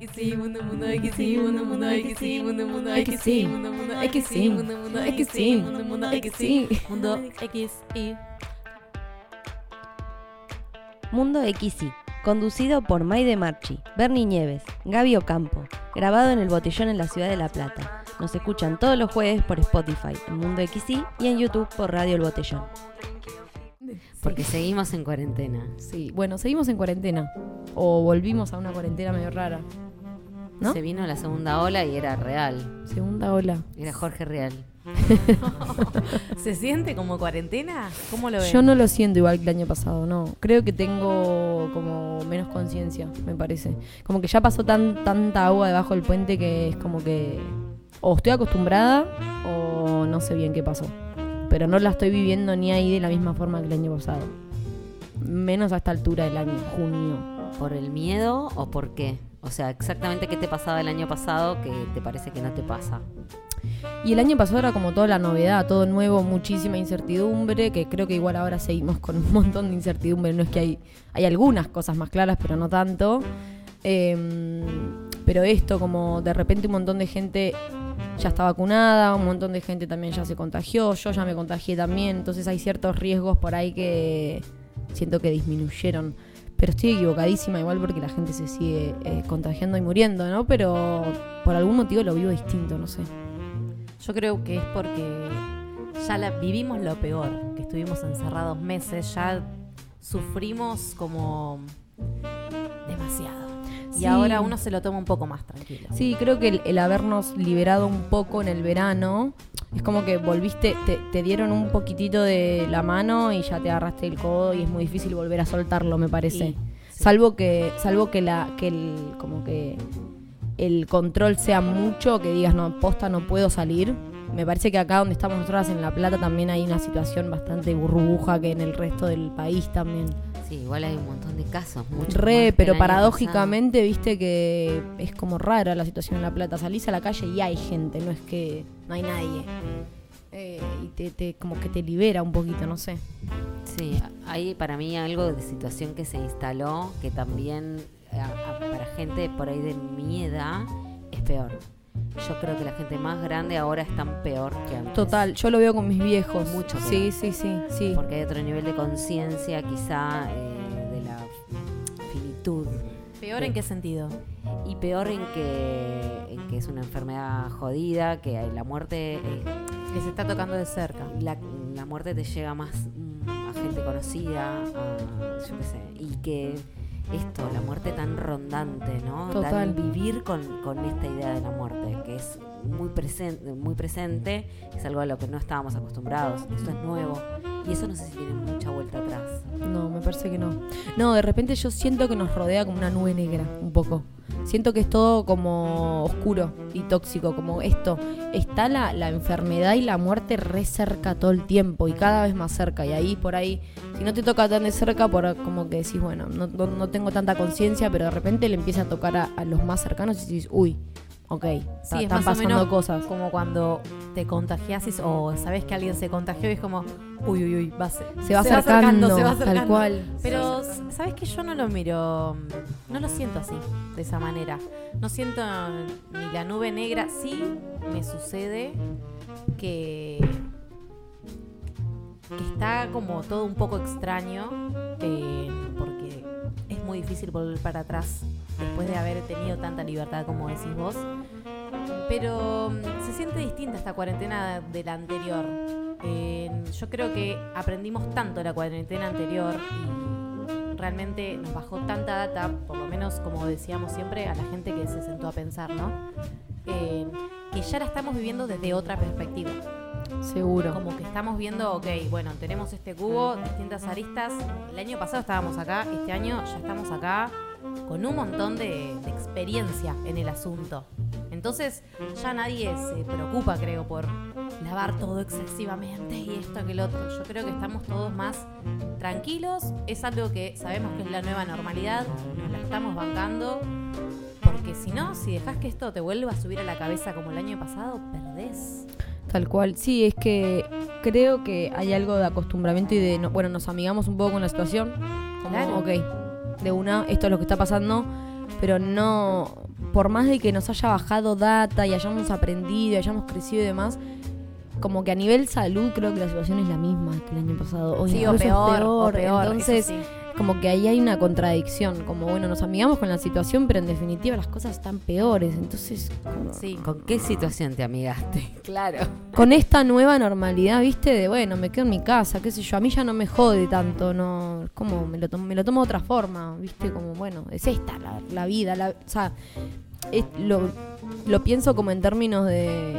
Mundo, mundo XY, mundo, mundo XY, mundo, mundo mundo, mundo mundo, mundo mundo, mundo XY, mundo conducido por Maide Marchi, Bernie Nieves, Gaby Ocampo, grabado en el Botellón en la ciudad de La Plata. Nos escuchan todos los jueves por Spotify, en Mundo XY y en YouTube por Radio El Botellón. Porque seguimos en cuarentena. Sí, bueno, seguimos en cuarentena. O volvimos a una cuarentena medio rara. ¿No? Se vino la segunda ola y era real. Segunda ola. Era Jorge Real. ¿Se siente como cuarentena? ¿Cómo lo ven? Yo no lo siento igual que el año pasado, no. Creo que tengo como menos conciencia, me parece. Como que ya pasó tan, tanta agua debajo del puente que es como que o estoy acostumbrada o no sé bien qué pasó. Pero no la estoy viviendo ni ahí de la misma forma que el año pasado. Menos a esta altura del año, junio. ¿Por el miedo o por qué? O sea, exactamente qué te pasaba el año pasado que te parece que no te pasa. Y el año pasado era como toda la novedad, todo nuevo, muchísima incertidumbre, que creo que igual ahora seguimos con un montón de incertidumbre. No es que hay, hay algunas cosas más claras, pero no tanto. Em, pero esto, como de repente un montón de gente ya está vacunada, un montón de gente también ya se contagió, yo ya me contagié también, entonces hay ciertos riesgos por ahí que siento que disminuyeron. Pero estoy equivocadísima igual porque la gente se sigue eh, contagiando y muriendo, ¿no? Pero por algún motivo lo vivo distinto, no sé. Yo creo que es porque ya la, vivimos lo peor, que estuvimos encerrados meses, ya sufrimos como demasiado. Sí. Y ahora uno se lo toma un poco más tranquilo. Sí, creo que el, el habernos liberado un poco en el verano, es como que volviste, te, te dieron un poquitito de la mano y ya te agarraste el codo y es muy difícil volver a soltarlo, me parece. Salvo que, salvo que la, que el, como que el control sea mucho, que digas, no, posta, no puedo salir. Me parece que acá donde estamos nosotras en La Plata también hay una situación bastante burbuja que en el resto del país también. Sí, igual hay un montón de casos. mucho Re, pero paradójicamente, viste que es como rara la situación en La Plata. Salís a la calle y hay gente, no es que no hay nadie. Eh, y te, te- como que te libera un poquito, no sé. Sí, hay para mí algo de situación que se instaló que también a- a- para gente por ahí de mi edad es peor. Yo creo que la gente más grande ahora están peor que antes. Total, yo lo veo con mis viejos. Mucho peor. Sí, sí, sí, sí. Porque hay otro nivel de conciencia quizá eh, de la finitud. ¿Peor en qué sentido? Y peor en que, en que es una enfermedad jodida, que la muerte, eh, Que se está tocando de cerca. la, la muerte te llega más mm, a gente conocida, a, yo qué sé, y que esto, la muerte tan rondante, ¿no? Total. Tan vivir con, con esta idea de la muerte, que es muy presente, muy presente, es algo a lo que no estábamos acostumbrados, esto es nuevo, y eso no sé si tiene mucha vuelta atrás. No, me parece que no. No, de repente yo siento que nos rodea como una nube negra, un poco. Siento que es todo como oscuro y tóxico, como esto. Está la, la enfermedad y la muerte re cerca todo el tiempo y cada vez más cerca. Y ahí por ahí, si no te toca tan de cerca, por como que decís, bueno, no, no, no tengo tanta conciencia, pero de repente le empieza a tocar a, a los más cercanos y decís, uy, ok, Sí, es están más o pasando menos cosas. como cuando te contagias o sabes que alguien se contagió y es como, uy, uy, uy, va a ser- Se va acercando, se va tal cual. Pero, ¿sabes que Yo no lo miro, no lo siento así, de esa manera. No siento ni la nube negra. Sí me sucede que, que está como todo un poco extraño, eh, porque es muy difícil volver para atrás después de haber tenido tanta libertad como decís vos. Pero mm, se siente distinta esta cuarentena de la anterior. Eh, yo creo que aprendimos tanto la cuarentena anterior y realmente nos bajó tanta data, por lo menos como decíamos siempre, a la gente que se sentó a pensar, ¿no? Eh, que ya la estamos viviendo desde otra perspectiva. Seguro. Como que estamos viendo, ok, bueno, tenemos este cubo, distintas aristas. El año pasado estábamos acá, este año ya estamos acá con un montón de, de experiencia en el asunto. Entonces ya nadie se preocupa, creo, por lavar todo excesivamente y esto que el otro. Yo creo que estamos todos más tranquilos. Es algo que sabemos que es la nueva normalidad, nos la estamos bancando. Porque si no, si dejas que esto te vuelva a subir a la cabeza como el año pasado, perdés. Tal cual, sí, es que creo que hay algo de acostumbramiento y de, no- bueno, nos amigamos un poco con la situación, como, Claro. ok, de una, esto es lo que está pasando, pero no, por más de que nos haya bajado data y hayamos aprendido, y hayamos crecido y demás, como que a nivel salud creo que la situación es la misma que el año pasado. O Sí, o peor, o peor, eso Entonces, sí. Como que ahí hay una contradicción. Como bueno, nos amigamos con la situación, pero en definitiva las cosas están peores. Entonces, como- Sí. ¿Con qué situación te amigaste? Claro. con esta nueva normalidad, viste, de bueno, me quedo en mi casa, qué sé yo, a mí ya no me jode tanto, no, como me lo, tomo, me lo tomo de otra forma, viste, como bueno, es esta la, la vida, la, o sea, es- lo, lo pienso como en términos de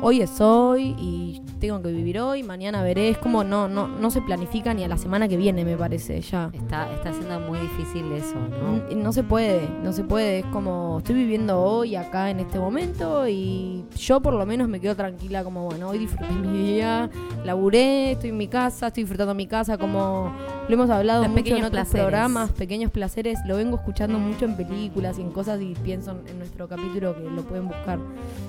hoy es hoy y tengo que vivir hoy, mañana veré, es como no, no, no se planifica ni a la semana que viene, me parece, ya. Está, está siendo muy difícil eso, ¿no? N- No se puede, no se puede. Es como estoy viviendo hoy acá en este momento y yo por lo menos me quedo tranquila como, bueno, hoy disfruté mi día, laburé, estoy en mi casa, estoy disfrutando mi casa, como lo hemos hablado Los mucho en otros placeres. programas, pequeños placeres, lo vengo escuchando mucho en películas y en cosas y pienso en, nuestro capítulo que lo pueden buscar.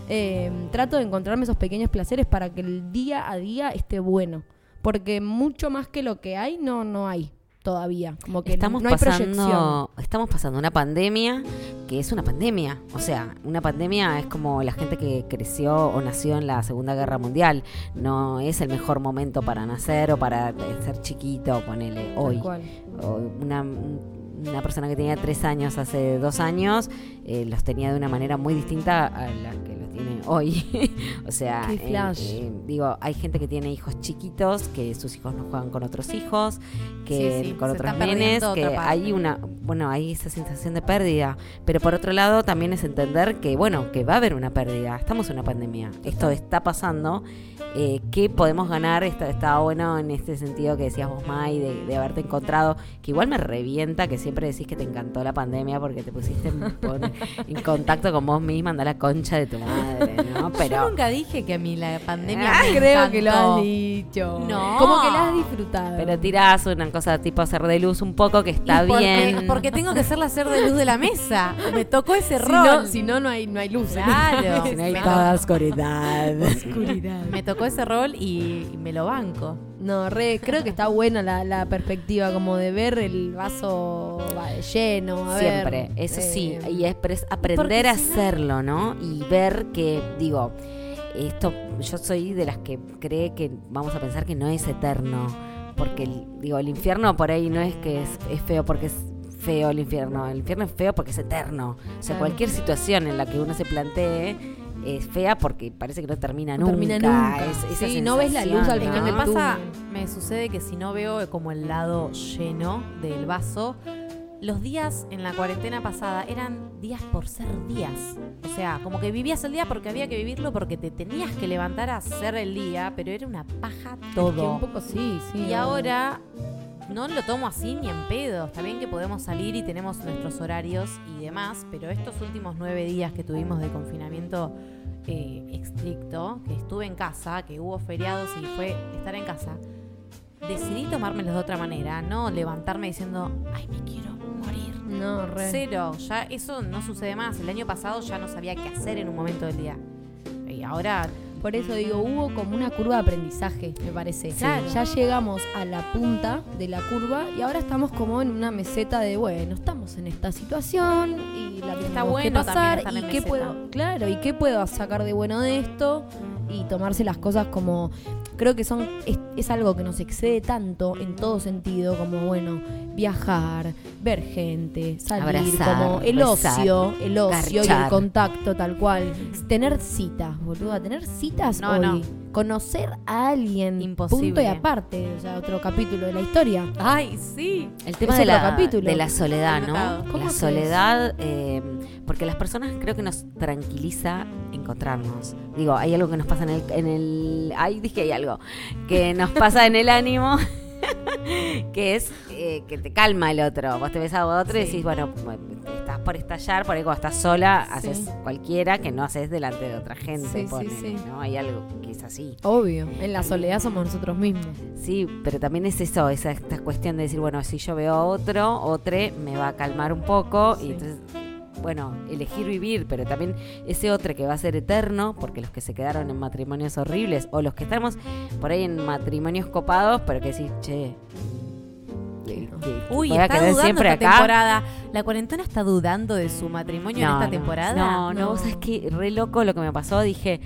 Eh, trato de encontrarme esos pequeños placeres para que el día a día esté bueno. Porque mucho más que lo que hay, no, no hay todavía. Como que estamos no hay proyección. estamos pasando una pandemia que es una pandemia. O sea, una pandemia es como la gente que creció o nació en la Segunda Guerra Mundial. No es el mejor momento para nacer o para ser chiquito, ponele hoy. O una, una persona que tenía tres años hace dos años eh, los tenía de una manera muy distinta a la que tiene hoy. o sea, Qué flash. eh, digo, hay gente que tiene hijos chiquitos, que sus hijos no juegan con otros hijos, que Sí, sí, con otros nenes, que hay una, bueno, hay esa sensación de pérdida. Pero por otro lado también es entender que, bueno, que va a haber una pérdida. Estamos en una pandemia. Esto está pasando. Eh, ¿Qué podemos ganar? Está, está bueno en este sentido que decías vos, Mai, de, de haberte encontrado, que igual me revienta que siempre decís que te encantó la pandemia porque te pusiste en, contacto con vos misma, anda la concha de tu madre, ¿no? Yo Pero nunca dije que a mí la pandemia Ah, me creo que lo encantó. has dicho. No. Como que la has disfrutado. pero tirás una cosa tipo hacer de luz un poco que está porque, bien. Porque tengo que ser la ser de luz de la mesa. Me tocó ese si rol. no, si no, no hay, no hay luz. Claro. Si no hay toda oscuridad. Oscuridad. Me tocó ese rol y, y me lo banco. No, re, creo que está buena la, la perspectiva, como de ver el vaso va, lleno. a ver, Siempre, eso sí, eh, y es aprender a si no- hacerlo, ¿no? Y ver que, digo, esto, yo soy de las que cree que vamos a pensar que no es eterno, porque, el- digo, el infierno por ahí no es que es, es feo porque es feo el infierno, el infierno es feo porque es eterno. O sea, Claro. cualquier situación en la que uno se plantee es fea porque parece que no termina No nunca. termina nunca. Es- esa Sí, no ves la luz al final ¿no? me del pasa, túnel. me sucede que si no veo como el lado lleno del vaso, los días en la cuarentena pasada eran días por ser días. O sea, como que vivías el día porque había que vivirlo, porque te tenías que levantar a hacer el día, pero era una paja es que todo. un poco sí, sí. Y ahora no lo tomo así ni en pedo. Está bien que podemos salir y tenemos nuestros horarios y demás, pero estos últimos nueve días que tuvimos de confinamiento eh, estricto, que estuve en casa, que hubo feriados y fue estar en casa, decidí tomármelos de otra manera, no levantarme diciendo, ay, me quiero morir. No, re. Cero, ya eso no sucede más. El año pasado ya no sabía qué hacer en un momento del día. Y ahora Por eso digo, hubo como una curva de aprendizaje, me parece. Claro. Ya llegamos a la punta de la curva y ahora estamos como en una meseta de, bueno, estamos en esta situación y la tenemos Está que bueno pasar también estar y qué puedo, claro, y qué puedo sacar de bueno de esto y tomarse las cosas como creo que son es, es algo que nos excede tanto en todo sentido como bueno viajar ver gente salir Abrazar, como el besar, ocio el ocio y el contacto tal cual. Tener citas boluda tener citas No, hoy no. Conocer a alguien Imposible. punto y aparte o sea otro capítulo de la historia Ay, sí. El tema Es de la, capítulo. de la soledad. ¿no? ¿Cómo La soledad, eh, porque las personas creo que nos tranquiliza encontrarnos. Digo, hay algo que nos pasa en el, en el, ay, dije hay algo que nos pasa en el ánimo, que es eh, que te calma el otro. Vos te ves a otro y decís, bueno, por estallar, por ahí cuando estás sola Sí. haces cualquiera que no haces delante de otra gente. Sí, sí, ponele, sí. ¿no? Hay algo que es así. obvio en la soledad somos nosotros mismos Sí, pero también es eso, esa esta cuestión de decir, bueno, si yo veo a otro, otro me va a calmar un poco y entonces, bueno, elegir vivir, pero también ese otro que va a ser eterno, porque los que se quedaron en matrimonios horribles o los que estamos por ahí en matrimonios copados, pero que decís, che, Uy, voy está dudando siempre esta acá. temporada. ¿La cuarentena está dudando de su matrimonio en esta no, temporada? No, no, vos sabés que re loco lo que me pasó. Dije,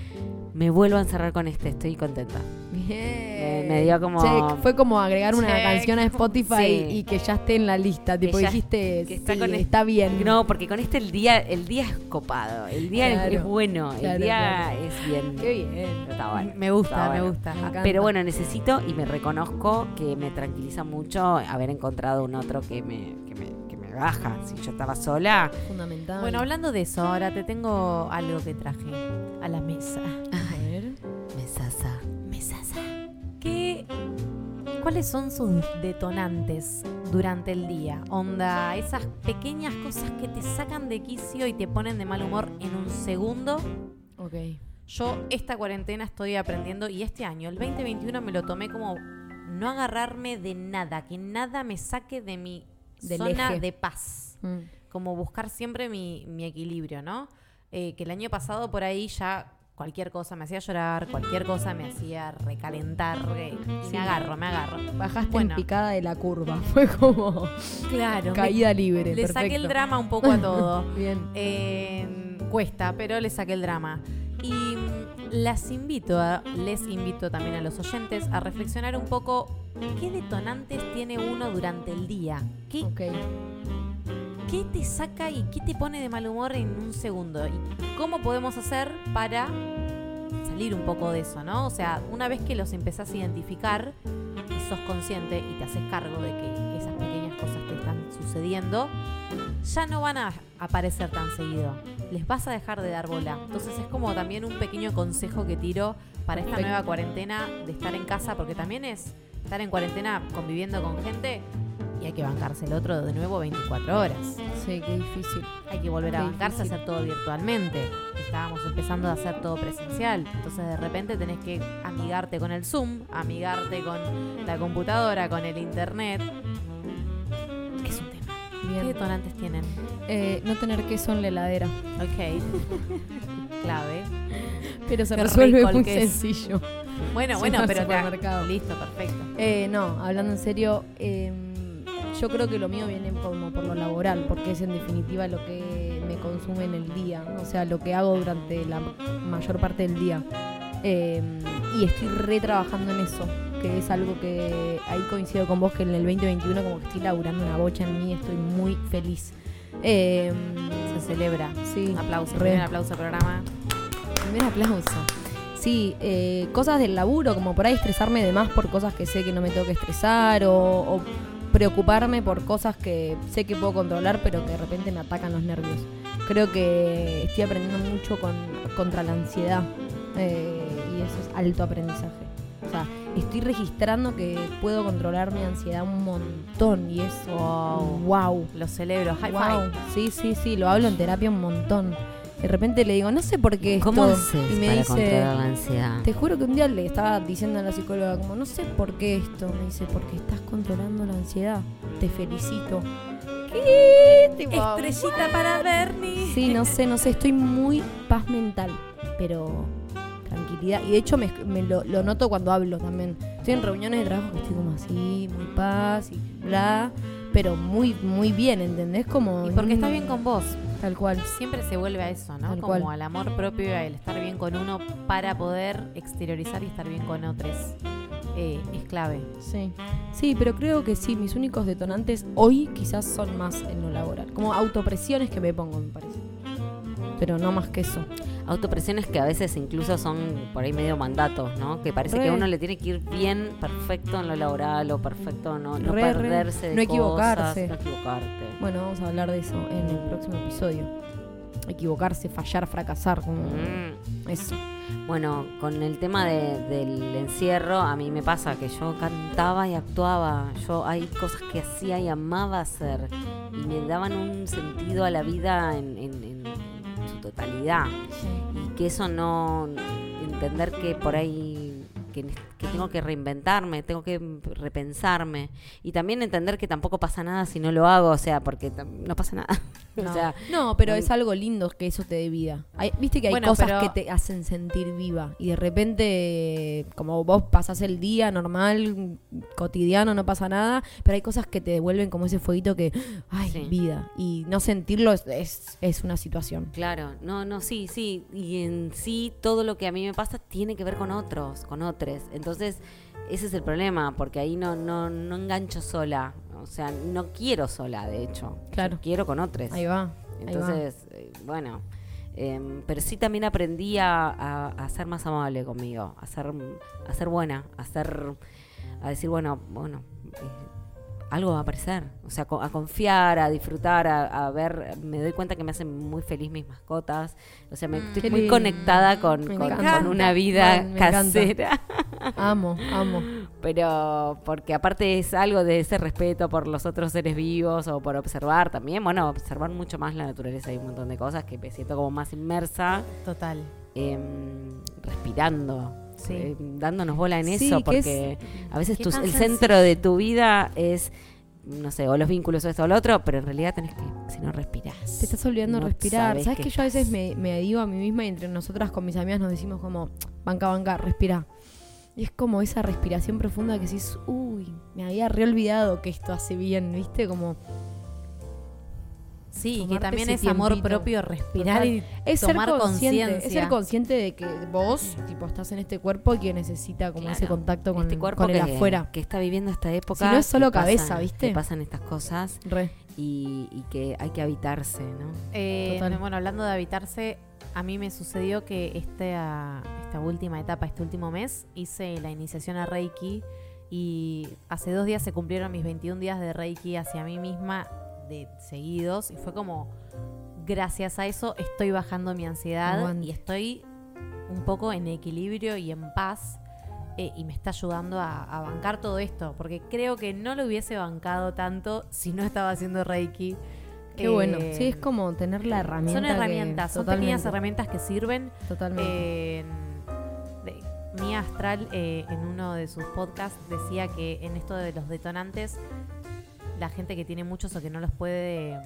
me vuelvo a encerrar con este, estoy contenta. Bien. Me dio como- Check. Fue como agregar una Check. canción a Spotify Sí. y que ya esté en la lista. Tipo, ya- dijiste, que está sí, con el- está bien. No, porque con este el día, el día es copado, el día es- Claro, es bueno, claro, el día claro. es bien. Qué bien. Está bueno. Me gusta, está me gusta. Me. Pero bueno, necesito y me reconozco que me tranquiliza mucho haber encontrado un otro que me, que me, que me baja. Si yo estaba sola, Fundamental. Bueno, hablando de eso, ahora te tengo algo que traje a la mesa. A ver. me ¿Cuáles son sus detonantes durante el día? Onda, esas pequeñas cosas que te sacan de quicio y te ponen de mal humor en un segundo. Ok. Yo esta cuarentena estoy aprendiendo y este año, el 2021, me lo tomé como no agarrarme de nada, que nada me saque de mi Del zona eje. de paz. Mm. Como buscar siempre mi, mi equilibrio, ¿no? Eh, que el año pasado por ahí ya cualquier cosa me hacía llorar, cualquier cosa me hacía recalentar eh, y Sí. me agarro, me agarro. Bajaste Bueno. en picada de la curva. Fue como Claro. caída libre. le saqué el drama un poco a todo. Bien. Eh, cuesta, pero le saqué el drama. Y mm, las invito, a, les invito también a los oyentes a reflexionar un poco qué detonantes tiene uno durante el día. ¿Qué, Ok. Qué te saca y qué te pone de mal humor en un segundo? ¿Y cómo podemos hacer para salir un poco de eso, no? O sea, una vez que los empezás a identificar y sos consciente y te haces cargo de que esas pequeñas cosas te están sucediendo, ya no van a aparecer tan seguido. Les vas a dejar de dar bola. Entonces es como también un pequeño consejo que tiro para esta nueva cuarentena de estar en casa, porque también es estar en cuarentena conviviendo con gente y hay que bancarse el otro de nuevo 24 horas. Sí, qué difícil. Hay que volver a Qué bancarse, difícil. hacer todo virtualmente. Estábamos empezando a hacer todo presencial. Entonces de repente tenés que amigarte con el Zoom, amigarte con la computadora, con el internet. Es un tema. ¿Qué Bien. detonantes tienen? Eh, no tener queso en la heladera. Ok. Clave. Pero se Qué resuelve muy sencillo. Bueno, bueno, pero supermercado. listo, perfecto. Eh, no, hablando en serio, eh, yo creo que lo mío viene como por lo laboral, porque es en definitiva lo que me consume en el día, o sea, lo que hago durante la mayor parte del día. Eh, y estoy re trabajando en eso, que es algo que ahí coincido con vos, que en el 2021 como que estoy laburando una bocha en mí, estoy muy feliz. Eh, Se celebra. sí, Aplauso, re. primer aplauso programa. Primer aplauso. Sí, eh, cosas del laburo, como por ahí estresarme de más por cosas que sé que no me tengo que estresar o, o preocuparme por cosas que sé que puedo controlar pero que de repente me atacan los nervios. Creo que estoy aprendiendo mucho con, contra la ansiedad eh, y eso es alto aprendizaje. O sea, estoy registrando que puedo controlar mi ansiedad un montón y es Wow. wow. Lo celebro. High Wow. five. Sí, sí, sí, lo hablo en terapia un montón. De repente le digo, no sé por qué esto. ¿Cómo haces y me para dice, controlar la ansiedad? te juro que un día le estaba diciendo a la psicóloga, como, no sé por qué esto. Me dice, porque estás controlando la ansiedad. Te felicito. ¿Qué? Tipo, Estrellita para Bernie. Sí, no sé, no sé, estoy muy paz mental, pero tranquilidad. Y de hecho me, me lo, lo noto cuando hablo también. Estoy en reuniones de trabajo que estoy como así, muy paz y bla, pero muy, muy bien, ¿entendés? Como... Y porque estás bien con vos. Tal cual. Siempre se vuelve a eso, ¿no? Tal Como cual. al amor propio y al estar bien con uno para poder exteriorizar y estar bien con otros. Eh, es clave. Sí. Sí, pero creo que sí, mis únicos detonantes hoy quizás son más en lo laboral. Como autopresiones que me pongo, me parece. Pero no más que eso. Autopresiones que a veces incluso son por ahí medio mandatos, ¿no? Que parece Re. que a uno le tiene que ir bien, perfecto en lo laboral o perfecto no, no Re, re. perderse de No equivocarse. cosas, no equivocarte. Bueno, vamos a hablar de eso en el próximo episodio. Equivocarse, fallar, fracasar, como Mm. eso. Bueno, con el tema de- del encierro, a mí me pasa que yo cantaba y actuaba. Yo hay cosas que hacía y amaba hacer y me daban un sentido a la vida en, en- en su totalidad. Y que eso no. entender que por ahí. Que, tengo que reinventarme, tengo que repensarme. Y también entender que tampoco pasa nada si no lo hago, o sea, porque no pasa nada. O sea, No, pero es algo lindo que eso te dé vida. Hay- Viste que hay Bueno, cosas pero- que te hacen sentir viva y de repente, como vos pasás el día normal, cotidiano, no pasa nada, pero hay cosas que te devuelven como ese fueguito que, ay, Sí. vida. Y no sentirlo es, es, es una situación. Claro, no, no, sí, sí. Y en sí todo lo que a mí me pasa tiene que ver con otros, con otros. Entonces, ese es el problema, porque ahí no, no, no engancho sola. O sea, no quiero sola, de hecho. Claro. Yo quiero con otros. Ahí va. ahí va. Entonces, eh, bueno. em, pero sí también aprendí a, a- a ser más amable conmigo, a ser, a ser buena, a ser, a decir, bueno, bueno, eh, algo va a aparecer. O sea, a confiar, a disfrutar, a, a ver, me doy cuenta que me hacen muy feliz mis mascotas. O sea, me Mm. estoy muy lindo. conectada con, con- una vida casera. Amo, amo. Pero porque aparte es algo de ese respeto por los otros seres vivos o por observar también. Bueno, observar mucho más la naturaleza. Hay un montón de cosas que me siento como más inmersa, Total. em, respirando, Sí. eh, dándonos bola en Sí, eso. que es- Porque a veces tu- el centro de tu vida es, no sé, o los vínculos o esto o lo otro, pero en realidad tenés que, si no respiras. Te estás olvidando no respirar. sabes ¿Sabes qué que yo a veces me, me digo a mí misma y entre nosotras con mis amigas nos decimos como, banca, banca, respira. Y es como esa respiración profunda que decís, uy, me había reolvidado que esto hace bien, ¿viste? Como Sí, y que también es amor tiempito. propio respirar Total. y es tomar conciencia. es ser consciente de que vos, tipo, estás en este cuerpo y que necesita como ese contacto con, este cuerpo con el que, afuera. que está viviendo esta época. Si no es solo cabeza, pasan- ¿viste? Que pasan estas cosas Re. y, y que hay que habitarse, ¿no? Eh, bueno, hablando de habitarse, a mí me sucedió que esta, esta última etapa, este último mes, hice la iniciación a Reiki y hace dos días se cumplieron mis 21 días de Reiki hacia mí misma de seguidos y fue como, gracias a eso estoy bajando mi ansiedad Aguante. y estoy un poco en equilibrio y en paz. eh, y me está ayudando a, a bancar todo esto, porque creo que no lo hubiese bancado tanto si no estaba haciendo Reiki. Qué bueno. Eh, Sí, es como tener la herramienta. son que- herramientas, son totalmente, pequeñas herramientas que sirven. Totalmente. Eh, Mía Astral eh, en uno de sus podcasts decía que en esto de los detonantes, la gente que tiene muchos o que no los puede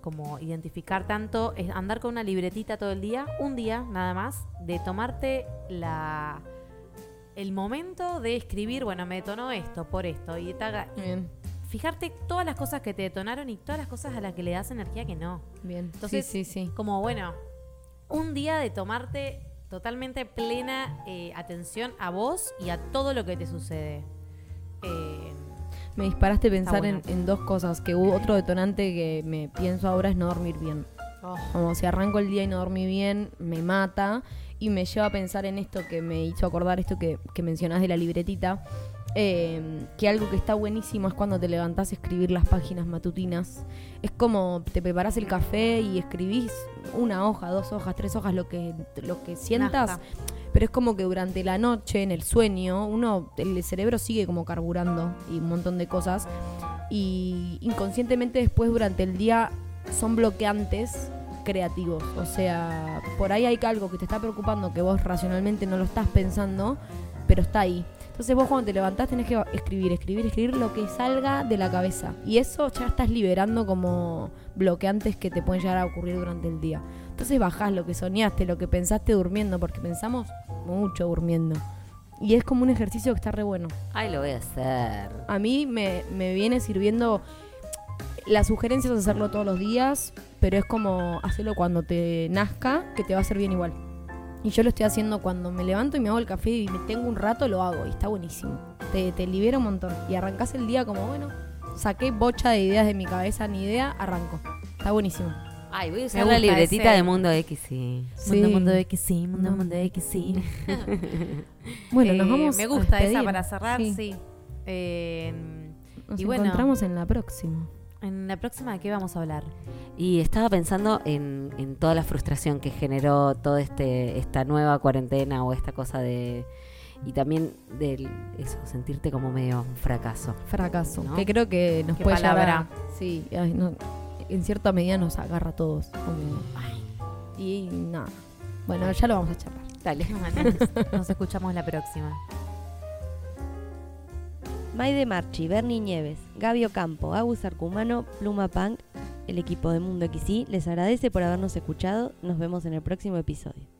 como identificar tanto, es andar con una libretita todo el día, un día nada más, de tomarte la el momento de escribir, bueno, me detonó esto por esto y, taga- y Bien, fijarte todas las cosas que te detonaron y todas las cosas a las que le das energía que no. bien. Entonces, sí, sí, sí. Como bueno, un día de tomarte totalmente plena eh, atención a vos y a todo lo que te sucede. Eh, Me disparaste a pensar bueno. en, en dos cosas. Que hubo otro detonante que me pienso ahora es no dormir bien. oh, Como si arranco el día y no dormí bien, me mata. Y me lleva a pensar en esto que me hizo acordar esto que, que mencionás de la libretita. eh, que algo que está buenísimo es cuando te levantás a escribir las páginas matutinas. Es como te preparás el café y escribís una hoja, dos hojas, tres hojas, lo que, lo que sientas. Nazca. Pero es como que durante la noche, en el sueño, uno, el cerebro sigue como carburando y un montón de cosas. Y inconscientemente después durante el día son bloqueantes creativos. O sea, por ahí hay algo que te está preocupando que vos racionalmente no lo estás pensando, pero está ahí. Entonces vos cuando te levantás tenés que escribir, escribir, escribir lo que salga de la cabeza. Y eso ya estás liberando como bloqueantes que te pueden llegar a ocurrir durante el día. Entonces bajás lo que soñaste, lo que pensaste durmiendo, porque pensamos mucho durmiendo. Y es como un ejercicio que está re bueno. Ay, lo voy a hacer. A mí me, me viene sirviendo. La sugerencia es hacerlo todos los días, pero es como hacerlo cuando te nazca, que te va a hacer bien igual. Y yo lo estoy haciendo cuando me levanto y me hago el café y me tengo un rato, lo hago y está buenísimo. Te, te libera un montón. Y arrancás el día como, bueno, saqué bocha de ideas de mi cabeza, ni idea, arranco. Está buenísimo. Ay, voy a usar la libretita ese- de Mundo X, sí. Sí. Mundo, mundo X, sí, mundo, mundo X, sí. Bueno, nos Eh, vamos. Me a gusta esa para cerrar, Sí. sí. Eh, Nos Y bueno. encontramos en la próxima. en la próxima, ¿de qué vamos a hablar? Y estaba pensando en, en toda la frustración que generó toda este, esta nueva cuarentena o esta cosa de... Y también del eso, sentirte como medio un fracaso. Fracaso. ¿No? Que creo que nos Qué puede llevar palabra. a- Sí, ay, no, en cierta medida nos agarra a todos. como, ay, y nada. Bueno, ya lo vamos a charlar. Dale. Nos, nos escuchamos la próxima. Maide Marchi, Bernie Nieves, Gaby Ocampo, Agus Arcumano, Pluma Punk El equipo de Mundo XY les agradece por habernos escuchado. Nos vemos en el próximo episodio.